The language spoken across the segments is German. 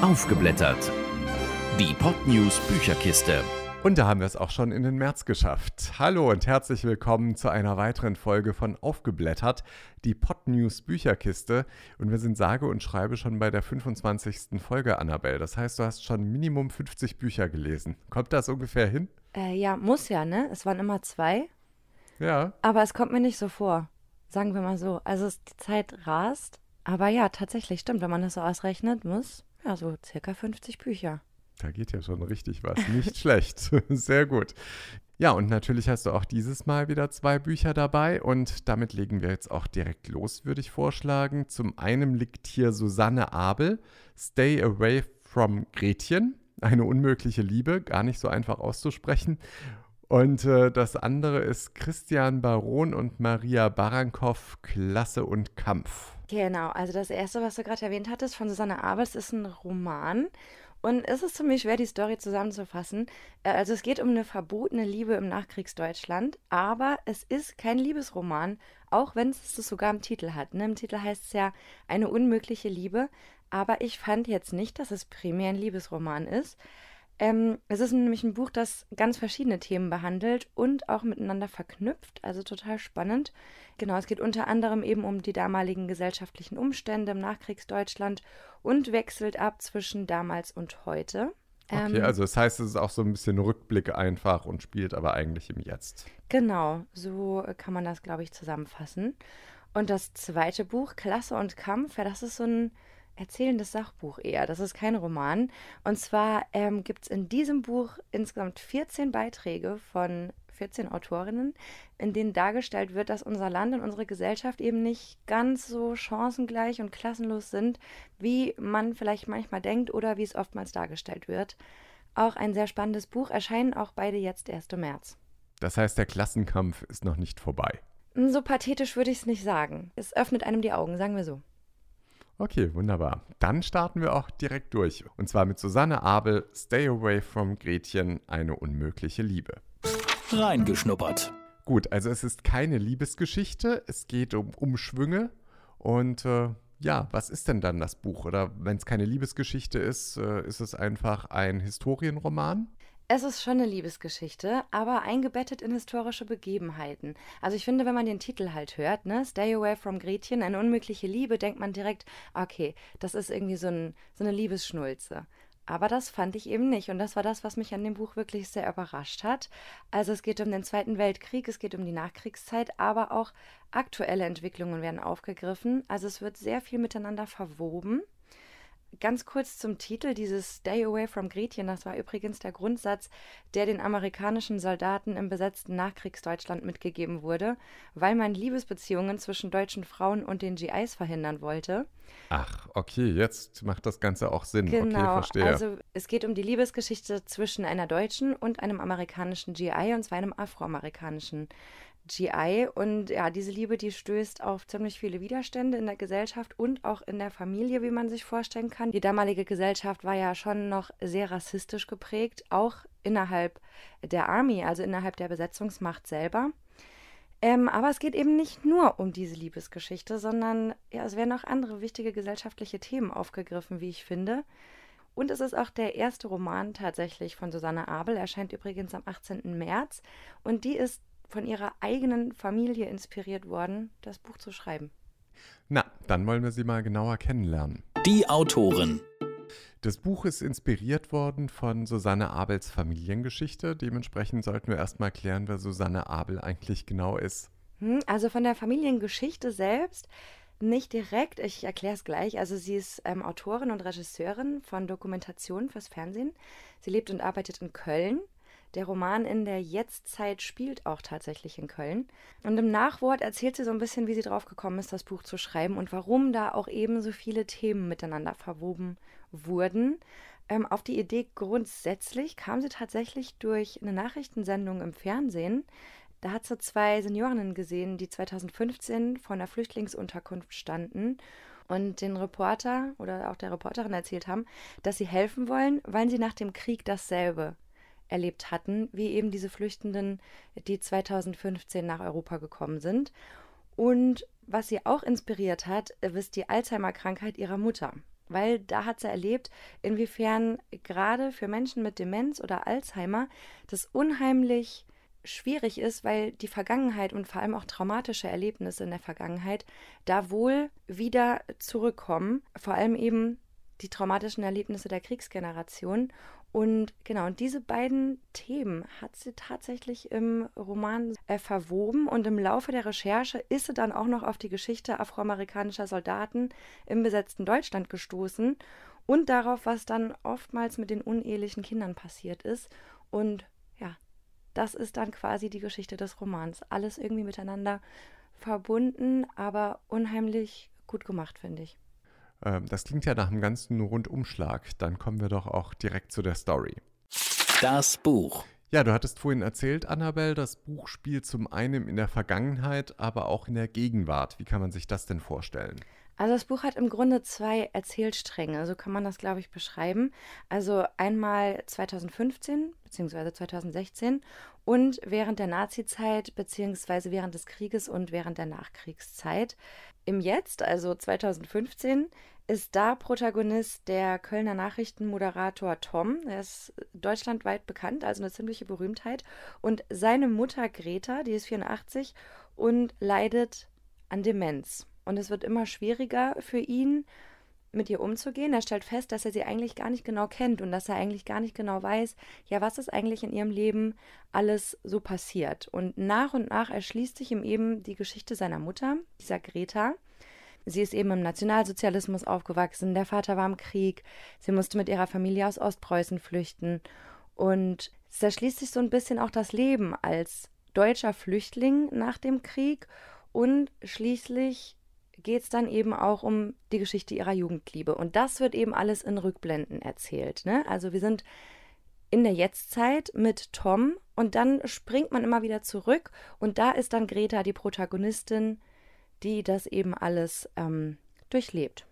Aufgeblättert. Die Podnews Bücherkiste. Und da haben wir es auch schon in den März geschafft. Hallo und herzlich willkommen zu einer weiteren Folge von Aufgeblättert, die Podnews Bücherkiste. Und wir sind sage und schreibe schon bei der 25. Folge, Annabelle. Das heißt, du hast schon Minimum 50 Bücher gelesen. Kommt das ungefähr hin? Äh, ja, muss ja, ne? Es waren immer zwei. Ja. Aber es kommt mir nicht so vor. Sagen wir mal so. Also die Zeit rast. Aber ja, tatsächlich, stimmt. Wenn man das so ausrechnet, muss ja so circa 50 Bücher. Da geht ja schon richtig was. Nicht schlecht. Sehr gut. Ja, und natürlich hast du auch dieses Mal wieder zwei Bücher dabei und damit legen wir jetzt auch direkt los, würde ich vorschlagen. Zum einen liegt hier Susanne Abel, Stay Away from Gretchen, eine unmögliche Liebe, gar nicht so einfach auszusprechen. Und äh, das andere ist Christian Baron und Maria Barankow, Klasse und Kampf. Genau, also das erste, was du gerade erwähnt hattest von Susanne Abels, ist ein Roman. Und es ist ziemlich schwer, die Story zusammenzufassen. Äh, also es geht um eine verbotene Liebe im Nachkriegsdeutschland, aber es ist kein Liebesroman, auch wenn es das sogar im Titel hat. Ne? Im Titel heißt es ja eine unmögliche Liebe, aber ich fand jetzt nicht, dass es primär ein Liebesroman ist. Ähm, es ist nämlich ein Buch, das ganz verschiedene Themen behandelt und auch miteinander verknüpft, also total spannend. Genau, es geht unter anderem eben um die damaligen gesellschaftlichen Umstände im Nachkriegsdeutschland und wechselt ab zwischen damals und heute. Okay, Ähm, also das heißt, es ist auch so ein bisschen Rückblick einfach und spielt aber eigentlich im Jetzt. Genau, so kann man das, glaube ich, zusammenfassen. Und das zweite Buch, Klasse und Kampf, ja, das ist so ein erzählendes Sachbuch eher. Das ist kein Roman. Und zwar ähm, gibt es in diesem Buch insgesamt 14 Beiträge von 14 Autorinnen, in denen dargestellt wird, dass unser Land und unsere Gesellschaft eben nicht ganz so chancengleich und klassenlos sind, wie man vielleicht manchmal denkt oder wie es oftmals dargestellt wird. Auch ein sehr spannendes Buch, erscheinen auch beide jetzt erst im März. Das heißt, der Klassenkampf ist noch nicht vorbei. So pathetisch würde ich es nicht sagen. Es öffnet einem die Augen, sagen wir so. Okay, wunderbar. Dann starten wir auch direkt durch. Und zwar mit Susanne Abel, Stay Away from Gretchen, eine unmögliche Liebe. Reingeschnuppert. Gut, also es ist keine Liebesgeschichte, es geht um Umschwünge. Und äh, ja, was ist denn dann das Buch? Oder wenn es keine Liebesgeschichte ist, äh, ist es einfach ein Historienroman? Es ist schon eine Liebesgeschichte, aber eingebettet in historische Begebenheiten. Also ich finde, wenn man den Titel halt hört, ne, Stay Away from Gretchen, eine unmögliche Liebe, denkt man direkt, okay, das ist irgendwie so, ein, so eine Liebesschnulze. Aber das fand ich eben nicht. Und das war das, was mich an dem Buch wirklich sehr überrascht hat. Also es geht um den Zweiten Weltkrieg, es geht um die Nachkriegszeit, aber auch aktuelle Entwicklungen werden aufgegriffen. Also es wird sehr viel miteinander verwoben. Ganz kurz zum Titel, dieses Stay Away from Gretchen, das war übrigens der Grundsatz, der den amerikanischen Soldaten im besetzten Nachkriegsdeutschland mitgegeben wurde, weil man Liebesbeziehungen zwischen deutschen Frauen und den GIs verhindern wollte. Ach, okay, jetzt macht das Ganze auch Sinn. okay, Genau, verstehe. also es geht um die Liebesgeschichte zwischen einer deutschen und einem amerikanischen GI, und zwar einem afroamerikanischen GI. Und ja, diese Liebe, die stößt auf ziemlich viele Widerstände in der Gesellschaft und auch in der Familie, wie man sich vorstellen kann. Die damalige Gesellschaft war ja schon noch sehr rassistisch geprägt, auch innerhalb der Army, also innerhalb der Besetzungsmacht selber. Ähm, aber es geht eben nicht nur um diese Liebesgeschichte, sondern ja, es werden auch andere wichtige gesellschaftliche Themen aufgegriffen, wie ich finde. Und es ist auch der erste Roman tatsächlich von Susanne Abel, erscheint übrigens am 18. März. Und die ist von ihrer eigenen Familie inspiriert worden, das Buch zu schreiben. Na, dann wollen wir sie mal genauer kennenlernen. Die Autorin. Das Buch ist inspiriert worden von Susanne Abels Familiengeschichte. Dementsprechend sollten wir erstmal klären, wer Susanne Abel eigentlich genau ist. Hm, Also von der Familiengeschichte selbst nicht direkt, ich erkläre es gleich. Also sie ist ähm, Autorin und Regisseurin von Dokumentationen fürs Fernsehen. Sie lebt und arbeitet in Köln. Der Roman in der Jetztzeit spielt auch tatsächlich in Köln. Und im Nachwort erzählt sie so ein bisschen, wie sie drauf gekommen ist, das Buch zu schreiben und warum da auch eben so viele Themen miteinander verwoben wurden. Ähm, auf die Idee grundsätzlich kam sie tatsächlich durch eine Nachrichtensendung im Fernsehen. Da hat sie zwei Seniorinnen gesehen, die 2015 vor einer Flüchtlingsunterkunft standen und den Reporter oder auch der Reporterin erzählt haben, dass sie helfen wollen, weil sie nach dem Krieg dasselbe erlebt hatten, wie eben diese Flüchtenden, die 2015 nach Europa gekommen sind. Und was sie auch inspiriert hat, ist die Alzheimer-Krankheit ihrer Mutter. weil da hat sie erlebt, inwiefern gerade für Menschen mit Demenz oder Alzheimer das unheimlich schwierig ist, weil die Vergangenheit und vor allem auch traumatische Erlebnisse in der Vergangenheit da wohl wieder zurückkommen. Vor allem eben die traumatischen Erlebnisse der Kriegsgeneration. Und genau, und diese beiden Themen hat sie tatsächlich im Roman äh, verwoben und im Laufe der Recherche ist sie dann auch noch auf die Geschichte afroamerikanischer Soldaten im besetzten Deutschland gestoßen und darauf, was dann oftmals mit den unehelichen Kindern passiert ist. Und ja, das ist dann quasi die Geschichte des Romans. Alles irgendwie miteinander verbunden, aber unheimlich gut gemacht, finde ich. Ähm, das klingt ja nach einem ganzen Rundumschlag. Dann kommen wir doch auch direkt zu der Story. Das Buch. Ja, du hattest vorhin erzählt, Annabelle, das Buch spielt zum einen in der Vergangenheit, aber auch in der Gegenwart. Wie kann man sich das denn vorstellen? Also das Buch hat im Grunde zwei Erzählstränge, so kann man das, glaube ich, beschreiben. Also einmal 2015 bzw. 2016 und während der Nazizeit bzw. während des Krieges und während der Nachkriegszeit. Im Jetzt, also 2015, ist da Protagonist der Kölner Nachrichtenmoderator Tom. Er ist deutschlandweit bekannt, also eine ziemliche Berühmtheit. Und seine Mutter Greta, die ist 84 und leidet an Demenz. Und es wird immer schwieriger für ihn, mit ihr umzugehen. Er stellt fest, dass er sie eigentlich gar nicht genau kennt und dass er eigentlich gar nicht genau weiß, ja, was ist eigentlich in ihrem Leben alles so passiert. Und nach und nach erschließt sich ihm eben die Geschichte seiner Mutter, dieser Greta. Sie ist eben im Nationalsozialismus aufgewachsen, der Vater war im Krieg, sie musste mit ihrer Familie aus Ostpreußen flüchten und es erschließt sich so ein bisschen auch das Leben als deutscher Flüchtling nach dem Krieg und schließlich geht es dann eben auch um die Geschichte ihrer Jugendliebe. Und das wird eben alles in Rückblenden erzählt. Ne? Also wir sind in der Jetztzeit mit Tom und dann springt man immer wieder zurück und da ist dann Greta die Protagonistin, die das eben alles ähm, durchlebt.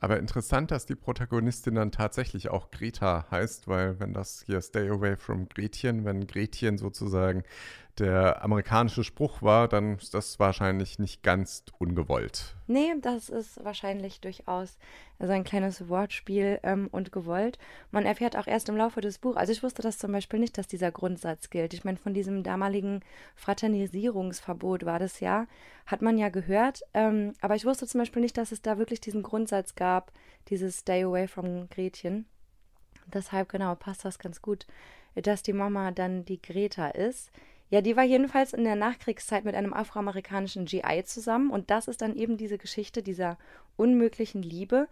Aber interessant, dass die Protagonistin dann tatsächlich auch Greta heißt, weil wenn das hier Stay Away from Gretchen, wenn Gretchen sozusagen der amerikanische Spruch war, dann ist das wahrscheinlich nicht ganz ungewollt. Nee, das ist wahrscheinlich durchaus so ein kleines Wortspiel ähm, und gewollt. Man erfährt auch erst im Laufe des Buches, also ich wusste das zum Beispiel nicht, dass dieser Grundsatz gilt. Ich meine, von diesem damaligen Fraternisierungsverbot war das ja, hat man ja gehört, ähm, aber ich wusste zum Beispiel nicht, dass es da wirklich diesen Grundsatz gab, dieses Stay away from Gretchen. Deshalb genau passt das ganz gut, dass die Mama dann die Greta ist. Ja, die war jedenfalls in der Nachkriegszeit mit einem afroamerikanischen GI zusammen und das ist dann eben diese Geschichte dieser unmöglichen Liebe.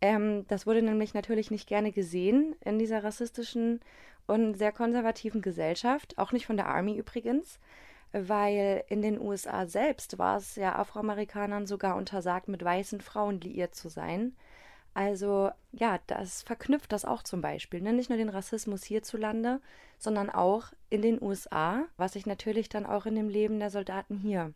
Ähm, das wurde nämlich natürlich nicht gerne gesehen in dieser rassistischen und sehr konservativen Gesellschaft, auch nicht von der Army übrigens, weil in den USA selbst war es ja Afroamerikanern sogar untersagt, mit weißen Frauen liiert zu sein. Also ja, das verknüpft das auch zum Beispiel. Ne? Nicht nur den Rassismus hierzulande, sondern auch in den USA, was sich natürlich dann auch in dem Leben der Soldaten hier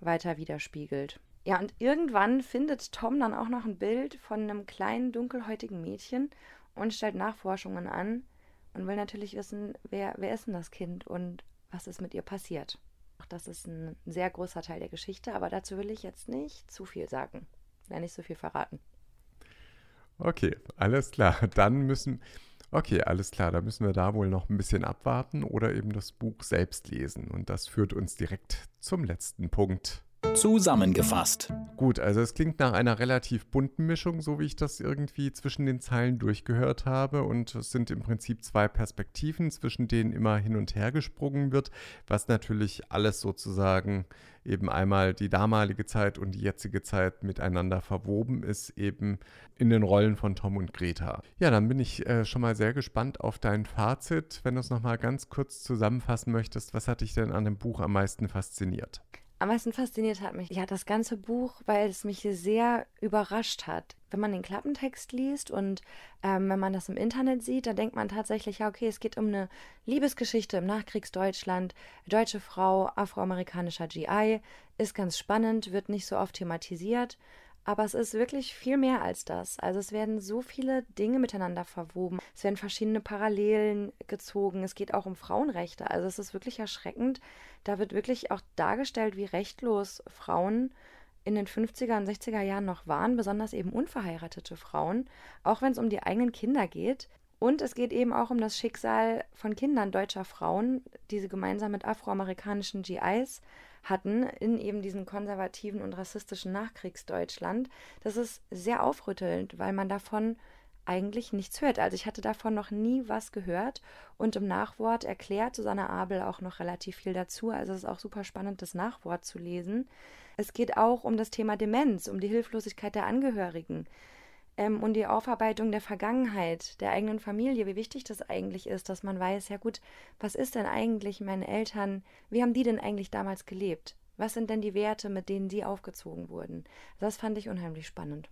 weiter widerspiegelt. Ja, und irgendwann findet Tom dann auch noch ein Bild von einem kleinen dunkelhäutigen Mädchen und stellt Nachforschungen an und will natürlich wissen, wer, wer ist denn das Kind und was ist mit ihr passiert. Auch das ist ein sehr großer Teil der Geschichte, aber dazu will ich jetzt nicht zu viel sagen. Nicht so viel verraten. Okay, alles klar. Dann müssen, okay, alles klar, da müssen wir da wohl noch ein bisschen abwarten oder eben das Buch selbst lesen. Und das führt uns direkt zum letzten Punkt. Zusammengefasst. Gut, also es klingt nach einer relativ bunten Mischung, so wie ich das irgendwie zwischen den Zeilen durchgehört habe. Und es sind im Prinzip zwei Perspektiven, zwischen denen immer hin und her gesprungen wird, was natürlich alles sozusagen eben einmal die damalige Zeit und die jetzige Zeit miteinander verwoben ist, eben in den Rollen von Tom und Greta. Ja, dann bin ich äh, schon mal sehr gespannt auf dein Fazit. Wenn du es nochmal ganz kurz zusammenfassen möchtest, was hat dich denn an dem Buch am meisten fasziniert? Am meisten fasziniert hat mich ja das ganze Buch, weil es mich sehr überrascht hat. Wenn man den Klappentext liest und ähm, wenn man das im Internet sieht, dann denkt man tatsächlich, ja, okay, es geht um eine Liebesgeschichte im Nachkriegsdeutschland, deutsche Frau, afroamerikanischer GI, ist ganz spannend, wird nicht so oft thematisiert. Aber es ist wirklich viel mehr als das. Also es werden so viele Dinge miteinander verwoben. Es werden verschiedene Parallelen gezogen. Es geht auch um Frauenrechte. Also es ist wirklich erschreckend. Da wird wirklich auch dargestellt, wie rechtlos Frauen in den 50er und 60er Jahren noch waren, besonders eben unverheiratete Frauen, auch wenn es um die eigenen Kinder geht. Und es geht eben auch um das Schicksal von Kindern deutscher Frauen, die sie gemeinsam mit afroamerikanischen GIs hatten in eben diesem konservativen und rassistischen Nachkriegsdeutschland. Das ist sehr aufrüttelnd, weil man davon eigentlich nichts hört. Also ich hatte davon noch nie was gehört und im Nachwort erklärt Susanne Abel auch noch relativ viel dazu. Also es ist auch super spannend, das Nachwort zu lesen. Es geht auch um das Thema Demenz, um die Hilflosigkeit der Angehörigen ähm, und die Aufarbeitung der Vergangenheit, der eigenen Familie, wie wichtig das eigentlich ist, dass man weiß, ja gut, was ist denn eigentlich meine Eltern, wie haben die denn eigentlich damals gelebt? Was sind denn die Werte, mit denen sie aufgezogen wurden? Das fand ich unheimlich spannend.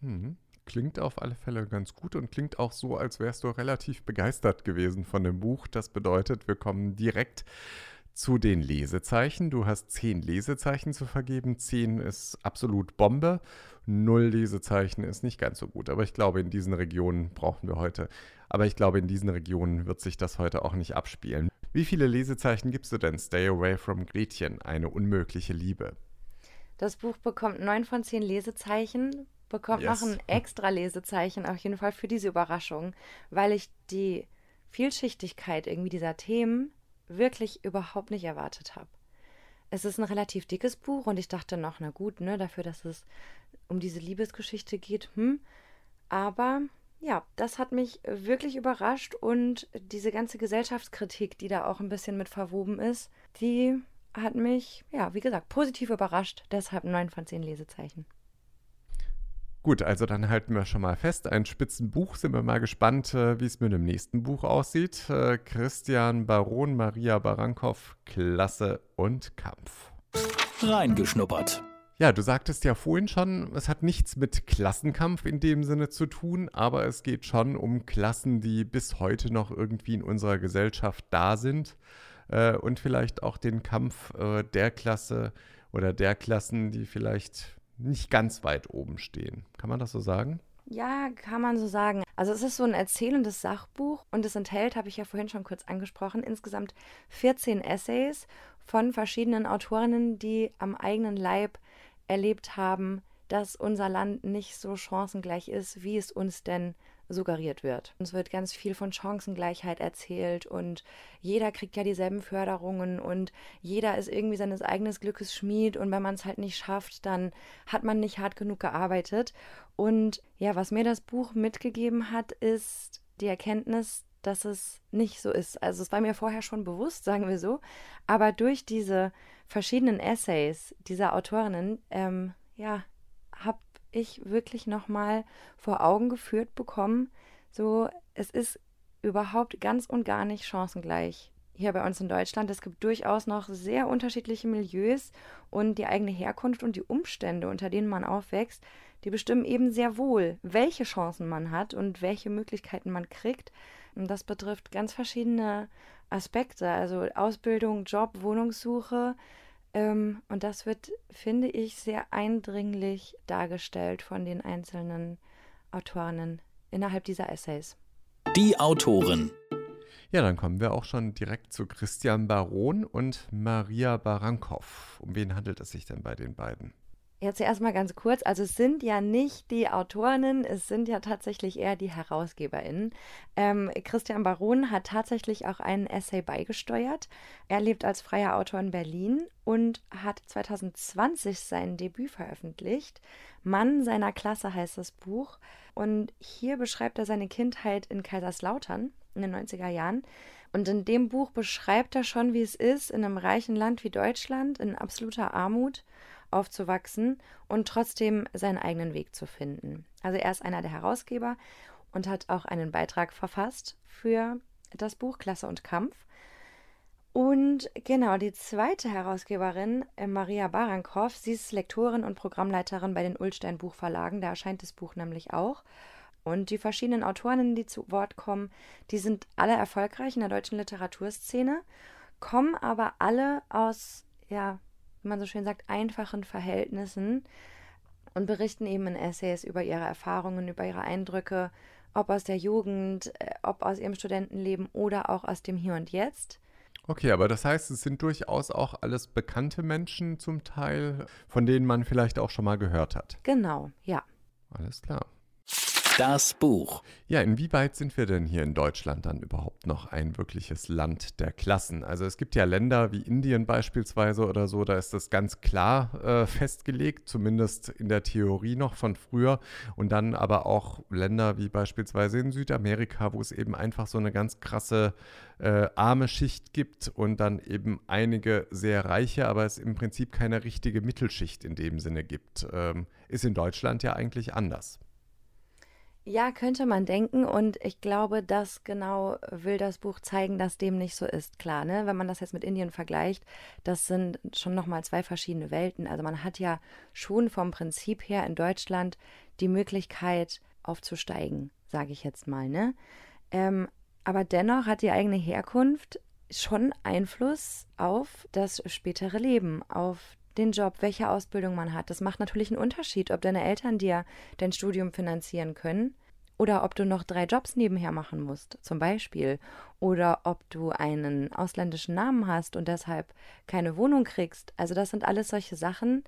Mhm. Klingt auf alle Fälle ganz gut und klingt auch so, als wärst du relativ begeistert gewesen von dem Buch. Das bedeutet, wir kommen direkt zu den Lesezeichen. Du hast zehn Lesezeichen zu vergeben. Zehn ist absolut Bombe. Null Lesezeichen ist nicht ganz so gut. Aber ich glaube, in diesen Regionen brauchen wir heute. Aber ich glaube, in diesen Regionen wird sich das heute auch nicht abspielen. Wie viele Lesezeichen gibst du denn? Stay Away from Gretchen, eine unmögliche Liebe. Das Buch bekommt neun von zehn Lesezeichen bekommt yes. noch ein extra Lesezeichen auf jeden Fall für diese Überraschung, weil ich die Vielschichtigkeit irgendwie dieser Themen wirklich überhaupt nicht erwartet habe. Es ist ein relativ dickes Buch und ich dachte noch, na gut, ne, dafür, dass es um diese Liebesgeschichte geht, hm. Aber ja, das hat mich wirklich überrascht und diese ganze Gesellschaftskritik, die da auch ein bisschen mit verwoben ist, die hat mich, ja, wie gesagt, positiv überrascht. Deshalb neun von zehn Lesezeichen. Gut, also dann halten wir schon mal fest. Ein Spitzenbuch. Sind wir mal gespannt, äh, wie es mit dem nächsten Buch aussieht. Äh, Christian Baron, Maria Barankow, Klasse und Kampf. Reingeschnuppert. Ja, du sagtest ja vorhin schon, es hat nichts mit Klassenkampf in dem Sinne zu tun, aber es geht schon um Klassen, die bis heute noch irgendwie in unserer Gesellschaft da sind äh, und vielleicht auch den Kampf äh, der Klasse oder der Klassen, die vielleicht nicht ganz weit oben stehen. Kann man das so sagen? Ja, kann man so sagen. Also es ist so ein erzählendes Sachbuch und es enthält, habe ich ja vorhin schon kurz angesprochen, insgesamt 14 Essays von verschiedenen Autorinnen, die am eigenen Leib erlebt haben, dass unser Land nicht so chancengleich ist, wie es uns denn suggeriert wird. Es wird ganz viel von Chancengleichheit erzählt und jeder kriegt ja dieselben Förderungen und jeder ist irgendwie seines eigenen Glückes Schmied und wenn man es halt nicht schafft, dann hat man nicht hart genug gearbeitet. Und ja, was mir das Buch mitgegeben hat, ist die Erkenntnis, dass es nicht so ist. Also es war mir vorher schon bewusst, sagen wir so, aber durch diese verschiedenen Essays dieser Autorinnen, ähm, ja, habe ich wirklich nochmal vor Augen geführt bekommen, so es ist überhaupt ganz und gar nicht chancengleich hier bei uns in Deutschland. Es gibt durchaus noch sehr unterschiedliche Milieus und die eigene Herkunft und die Umstände, unter denen man aufwächst, die bestimmen eben sehr wohl, welche Chancen man hat und welche Möglichkeiten man kriegt. Und das betrifft ganz verschiedene Aspekte, also Ausbildung, Job, Wohnungssuche, ähm, und das wird, finde ich, sehr eindringlich dargestellt von den einzelnen Autorinnen innerhalb dieser Essays. Die Autorin. Ja, dann kommen wir auch schon direkt zu Christian Baron und Maria Barankow. Um wen handelt es sich denn bei den beiden? Jetzt erstmal ganz kurz, also es sind ja nicht die Autorinnen, es sind ja tatsächlich eher die HerausgeberInnen. Ähm, Christian Baron hat tatsächlich auch einen Essay beigesteuert. Er lebt als freier Autor in Berlin und hat 2020 sein Debüt veröffentlicht. Mann seiner Klasse heißt das Buch. Und hier beschreibt er seine Kindheit in Kaiserslautern in den 90er Jahren. Und in dem Buch beschreibt er schon, wie es ist, in einem reichen Land wie Deutschland, in absoluter Armut aufzuwachsen und trotzdem seinen eigenen Weg zu finden. Also er ist einer der Herausgeber und hat auch einen Beitrag verfasst für das Buch Klasse und Kampf. Und genau, die zweite Herausgeberin, äh, Maria Barankow, sie ist Lektorin und Programmleiterin bei den Ulstein Buchverlagen, da erscheint das Buch nämlich auch. Und die verschiedenen Autorinnen, die zu Wort kommen, die sind alle erfolgreich in der deutschen Literaturszene, kommen aber alle aus ja, wie man so schön sagt, einfachen Verhältnissen und berichten eben in Essays über ihre Erfahrungen, über ihre Eindrücke, ob aus der Jugend, äh, ob aus ihrem Studentenleben oder auch aus dem Hier und Jetzt. Okay, aber das heißt, es sind durchaus auch alles bekannte Menschen zum Teil, von denen man vielleicht auch schon mal gehört hat. Genau, ja. Alles klar. Das Buch. Ja, inwieweit sind wir denn hier in Deutschland dann überhaupt noch ein wirkliches Land der Klassen? Also es gibt ja Länder wie Indien beispielsweise oder so, da ist das ganz klar äh, festgelegt, zumindest in der Theorie noch von früher. Und dann aber auch Länder wie beispielsweise in Südamerika, wo es eben einfach so eine ganz krasse äh, arme Schicht gibt und dann eben einige sehr reiche, aber es im Prinzip keine richtige Mittelschicht in dem Sinne gibt. Ähm, ist in Deutschland ja eigentlich anders. Ja, könnte man denken. Und ich glaube, das genau will das Buch zeigen, dass dem nicht so ist. Klar, ne? Wenn man das jetzt mit Indien vergleicht, das sind schon nochmal zwei verschiedene Welten. Also man hat ja schon vom Prinzip her in Deutschland die Möglichkeit aufzusteigen, sage ich jetzt mal, ne? Ähm, aber dennoch hat die eigene Herkunft schon Einfluss auf das spätere Leben, auf den Job, welche Ausbildung man hat. Das macht natürlich einen Unterschied, ob deine Eltern dir dein Studium finanzieren können oder ob du noch drei Jobs nebenher machen musst, zum Beispiel. Oder ob du einen ausländischen Namen hast und deshalb keine Wohnung kriegst. Also das sind alles solche Sachen,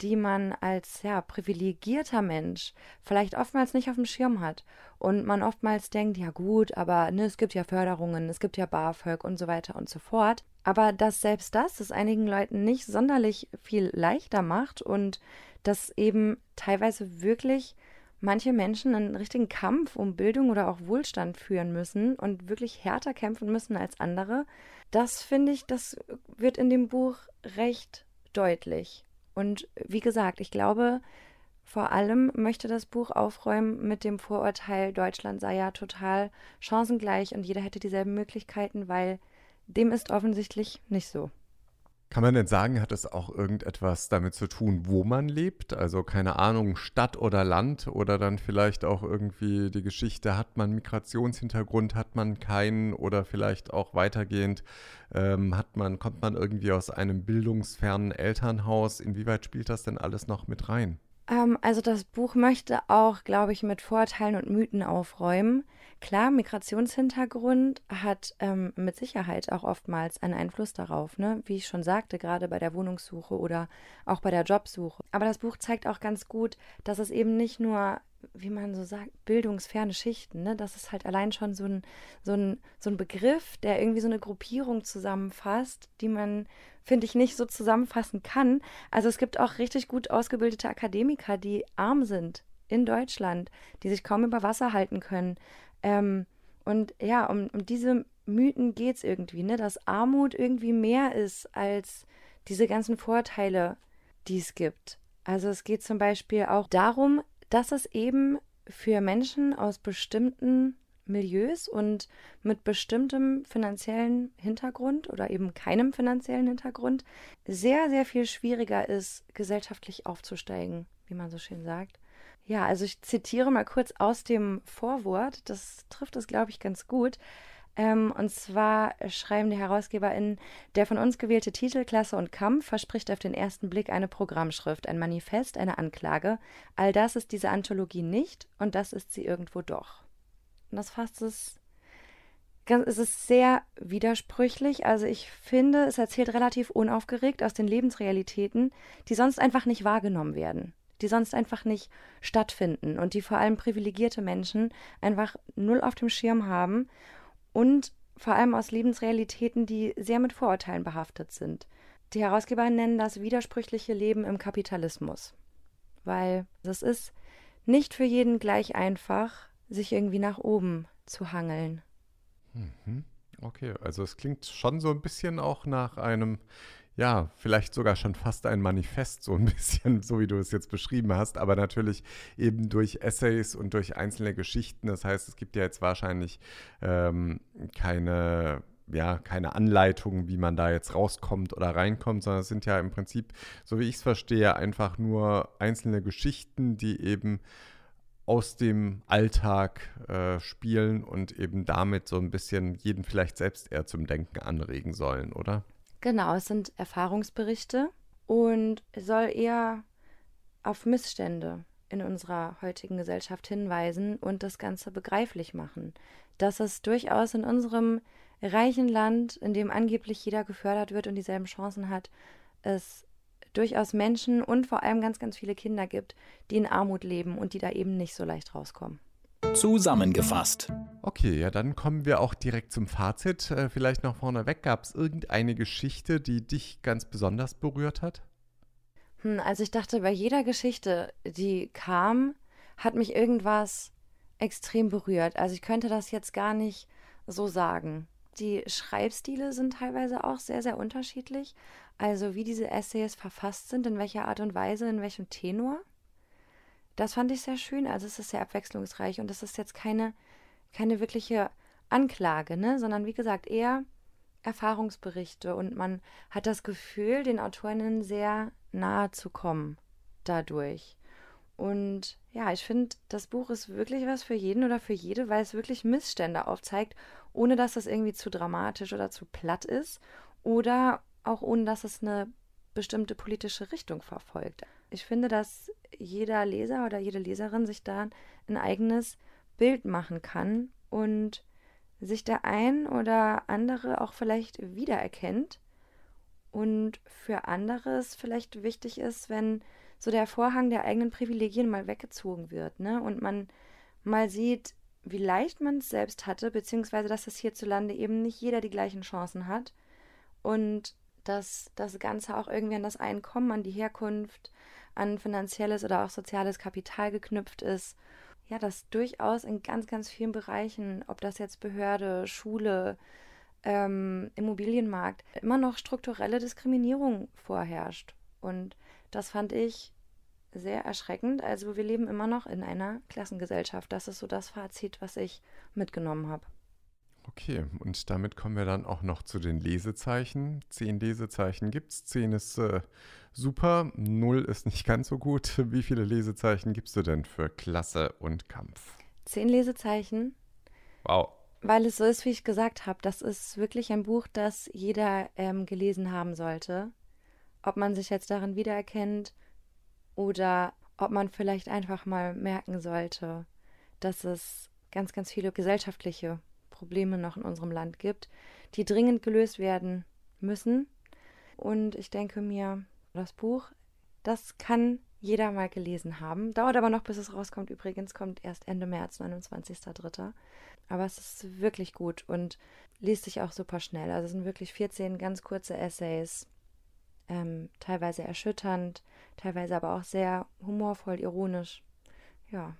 die man als ja, privilegierter Mensch vielleicht oftmals nicht auf dem Schirm hat. Und man oftmals denkt, ja gut, aber ne, es gibt ja Förderungen, es gibt ja BAföG und so weiter und so fort. Aber dass selbst das es einigen Leuten nicht sonderlich viel leichter macht und das eben teilweise wirklich manche Menschen einen richtigen Kampf um Bildung oder auch Wohlstand führen müssen und wirklich härter kämpfen müssen als andere, das finde ich, das wird in dem Buch recht deutlich. Und wie gesagt, ich glaube, vor allem möchte das Buch aufräumen mit dem Vorurteil, Deutschland sei ja total chancengleich und jeder hätte dieselben Möglichkeiten, weil dem ist offensichtlich nicht so. Kann man denn sagen, hat es auch irgendetwas damit zu tun, wo man lebt? Also keine Ahnung, Stadt oder Land oder dann vielleicht auch irgendwie die Geschichte, hat man Migrationshintergrund, hat man keinen oder vielleicht auch weitergehend, ähm, hat man, kommt man irgendwie aus einem bildungsfernen Elternhaus? Inwieweit spielt das denn alles noch mit rein? Ähm, also das Buch möchte auch, glaube ich, mit Vorurteilen und Mythen aufräumen. Klar, Migrationshintergrund hat ähm, mit Sicherheit auch oftmals einen Einfluss darauf, ne? wie ich schon sagte, gerade bei der Wohnungssuche oder auch bei der Jobsuche. Aber das Buch zeigt auch ganz gut, dass es eben nicht nur, wie man so sagt, bildungsferne Schichten, ne? das ist halt allein schon so ein, so, ein, so ein Begriff, der irgendwie so eine Gruppierung zusammenfasst, die man, finde ich, nicht so zusammenfassen kann. Also es gibt auch richtig gut ausgebildete Akademiker, die arm sind in Deutschland, die sich kaum über Wasser halten können, ähm, und ja, um, um diese Mythen geht es irgendwie, ne? dass Armut irgendwie mehr ist als diese ganzen Vorteile, die es gibt. Also es geht zum Beispiel auch darum, dass es eben für Menschen aus bestimmten Milieus und mit bestimmtem finanziellen Hintergrund oder eben keinem finanziellen Hintergrund sehr, sehr viel schwieriger ist, gesellschaftlich aufzusteigen, wie man so schön sagt. Ja, also ich zitiere mal kurz aus dem Vorwort. Das trifft es, glaube ich, ganz gut. Ähm, und zwar schreiben die HerausgeberInnen, der von uns gewählte Titel Klasse und Kampf verspricht auf den ersten Blick eine Programmschrift, ein Manifest, eine Anklage. All das ist diese Anthologie nicht und das ist sie irgendwo doch. Und das fasst es es ist sehr widersprüchlich. Also ich finde, es erzählt relativ unaufgeregt aus den Lebensrealitäten, die sonst einfach nicht wahrgenommen werden die sonst einfach nicht stattfinden und die vor allem privilegierte Menschen einfach null auf dem Schirm haben und vor allem aus Lebensrealitäten, die sehr mit Vorurteilen behaftet sind. Die Herausgeber nennen das widersprüchliche Leben im Kapitalismus, weil es ist nicht für jeden gleich einfach, sich irgendwie nach oben zu hangeln. Mhm. Okay, also es klingt schon so ein bisschen auch nach einem ja, vielleicht sogar schon fast ein Manifest, so ein bisschen, so wie du es jetzt beschrieben hast, aber natürlich eben durch Essays und durch einzelne Geschichten. Das heißt, es gibt ja jetzt wahrscheinlich ähm, keine ja, keine Anleitung, wie man da jetzt rauskommt oder reinkommt, sondern es sind ja im Prinzip, so wie ich es verstehe, einfach nur einzelne Geschichten, die eben aus dem Alltag äh, spielen und eben damit so ein bisschen jeden vielleicht selbst eher zum Denken anregen sollen, oder? Genau, es sind Erfahrungsberichte und soll eher auf Missstände in unserer heutigen Gesellschaft hinweisen und das Ganze begreiflich machen, dass es durchaus in unserem reichen Land, in dem angeblich jeder gefördert wird und dieselben Chancen hat, es durchaus Menschen und vor allem ganz, ganz viele Kinder gibt, die in Armut leben und die da eben nicht so leicht rauskommen. Zusammengefasst. Okay, ja, dann kommen wir auch direkt zum Fazit. Äh, vielleicht noch vorneweg, gab es irgendeine Geschichte, die dich ganz besonders berührt hat? Hm, also ich dachte, bei jeder Geschichte, die kam, hat mich irgendwas extrem berührt. Also ich könnte das jetzt gar nicht so sagen. Die Schreibstile sind teilweise auch sehr, sehr unterschiedlich. Also wie diese Essays verfasst sind, in welcher Art und Weise, in welchem Tenor. Das fand ich sehr schön. Also es ist sehr abwechslungsreich und es ist jetzt keine, keine wirkliche Anklage, ne? sondern wie gesagt eher Erfahrungsberichte und man hat das Gefühl, den Autorinnen sehr nahe zu kommen dadurch. Und ja, ich finde, das Buch ist wirklich was für jeden oder für jede, weil es wirklich Missstände aufzeigt, ohne dass das irgendwie zu dramatisch oder zu platt ist oder auch ohne dass es eine bestimmte politische Richtung verfolgt. Ich finde, dass jeder Leser oder jede Leserin sich da ein eigenes Bild machen kann und sich der ein oder andere auch vielleicht wiedererkennt und für anderes vielleicht wichtig ist, wenn so der Vorhang der eigenen Privilegien mal weggezogen wird, ne? Und man mal sieht, wie leicht man es selbst hatte, beziehungsweise dass es hierzulande eben nicht jeder die gleichen Chancen hat und dass das Ganze auch irgendwie an das Einkommen, an die Herkunft, an finanzielles oder auch soziales Kapital geknüpft ist. Ja, dass durchaus in ganz, ganz vielen Bereichen, ob das jetzt Behörde, Schule, ähm, Immobilienmarkt, immer noch strukturelle Diskriminierung vorherrscht. Und das fand ich sehr erschreckend. Also wir leben immer noch in einer Klassengesellschaft. Das ist so das Fazit, was ich mitgenommen habe. Okay, und damit kommen wir dann auch noch zu den Lesezeichen. Zehn Lesezeichen gibt es. Zehn ist äh, super, null ist nicht ganz so gut. Wie viele Lesezeichen gibst du denn für Klasse und Kampf? Zehn Lesezeichen. Wow. Weil es so ist, wie ich gesagt habe, das ist wirklich ein Buch, das jeder ähm, gelesen haben sollte ob man sich jetzt darin wiedererkennt oder ob man vielleicht einfach mal merken sollte, dass es ganz, ganz viele gesellschaftliche Probleme noch in unserem Land gibt, die dringend gelöst werden müssen. Und ich denke mir, das Buch, das kann jeder mal gelesen haben. Dauert aber noch, bis es rauskommt. Übrigens kommt erst Ende März, 29.03. Aber es ist wirklich gut und liest sich auch super schnell. Also es sind wirklich 14 ganz kurze Essays ähm, teilweise erschütternd, teilweise aber auch sehr humorvoll, ironisch. Ja.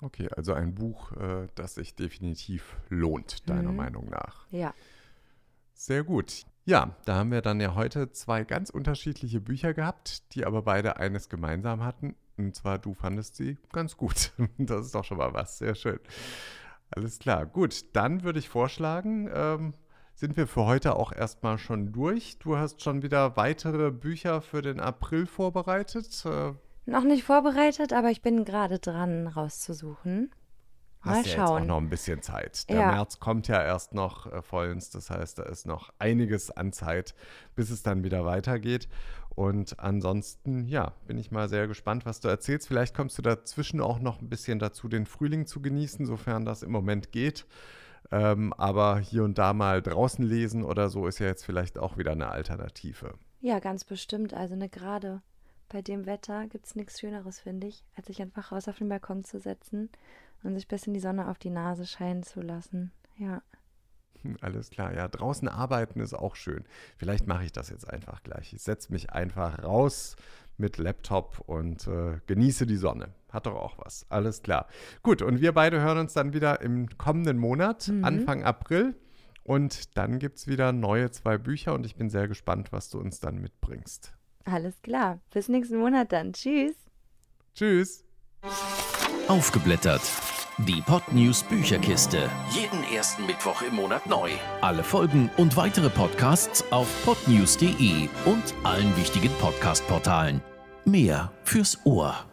Okay, also ein Buch, äh, das sich definitiv lohnt, deiner mhm. Meinung nach. Ja. Sehr gut. Ja, da haben wir dann ja heute zwei ganz unterschiedliche Bücher gehabt, die aber beide eines gemeinsam hatten. Und zwar, du fandest sie ganz gut. Das ist doch schon mal was. Sehr schön. Alles klar. Gut, dann würde ich vorschlagen, ähm, sind wir für heute auch erstmal schon durch. Du hast schon wieder weitere Bücher für den April vorbereitet. Äh, noch nicht vorbereitet, aber ich bin gerade dran, rauszusuchen. Mal Hast schauen. Ja jetzt auch noch ein bisschen Zeit. Der ja. März kommt ja erst noch äh, vollends, das heißt, da ist noch einiges an Zeit, bis es dann wieder weitergeht. Und ansonsten, ja, bin ich mal sehr gespannt, was du erzählst. Vielleicht kommst du dazwischen auch noch ein bisschen dazu, den Frühling zu genießen, sofern das im Moment geht. Ähm, aber hier und da mal draußen lesen oder so ist ja jetzt vielleicht auch wieder eine Alternative. Ja, ganz bestimmt. Also ne, gerade bei dem Wetter gibt es nichts Schöneres, finde ich, als sich einfach raus auf den Balkon zu setzen und sich ein bisschen die Sonne auf die Nase scheinen zu lassen. Ja. Hm, alles klar, ja. Draußen arbeiten ist auch schön. Vielleicht mache ich das jetzt einfach gleich. Ich setze mich einfach raus mit Laptop und äh, genieße die Sonne. Hat doch auch was. Alles klar. Gut, und wir beide hören uns dann wieder im kommenden Monat, mhm. Anfang April. Und dann gibt es wieder neue zwei Bücher und ich bin sehr gespannt, was du uns dann mitbringst. Alles klar. Bis nächsten Monat dann. Tschüss. Tschüss. Aufgeblättert. Die Podnews Bücherkiste. Jeden ersten Mittwoch im Monat neu. Alle Folgen und weitere Podcasts auf podnews.de und allen wichtigen Podcast-Portalen. Mehr fürs Ohr.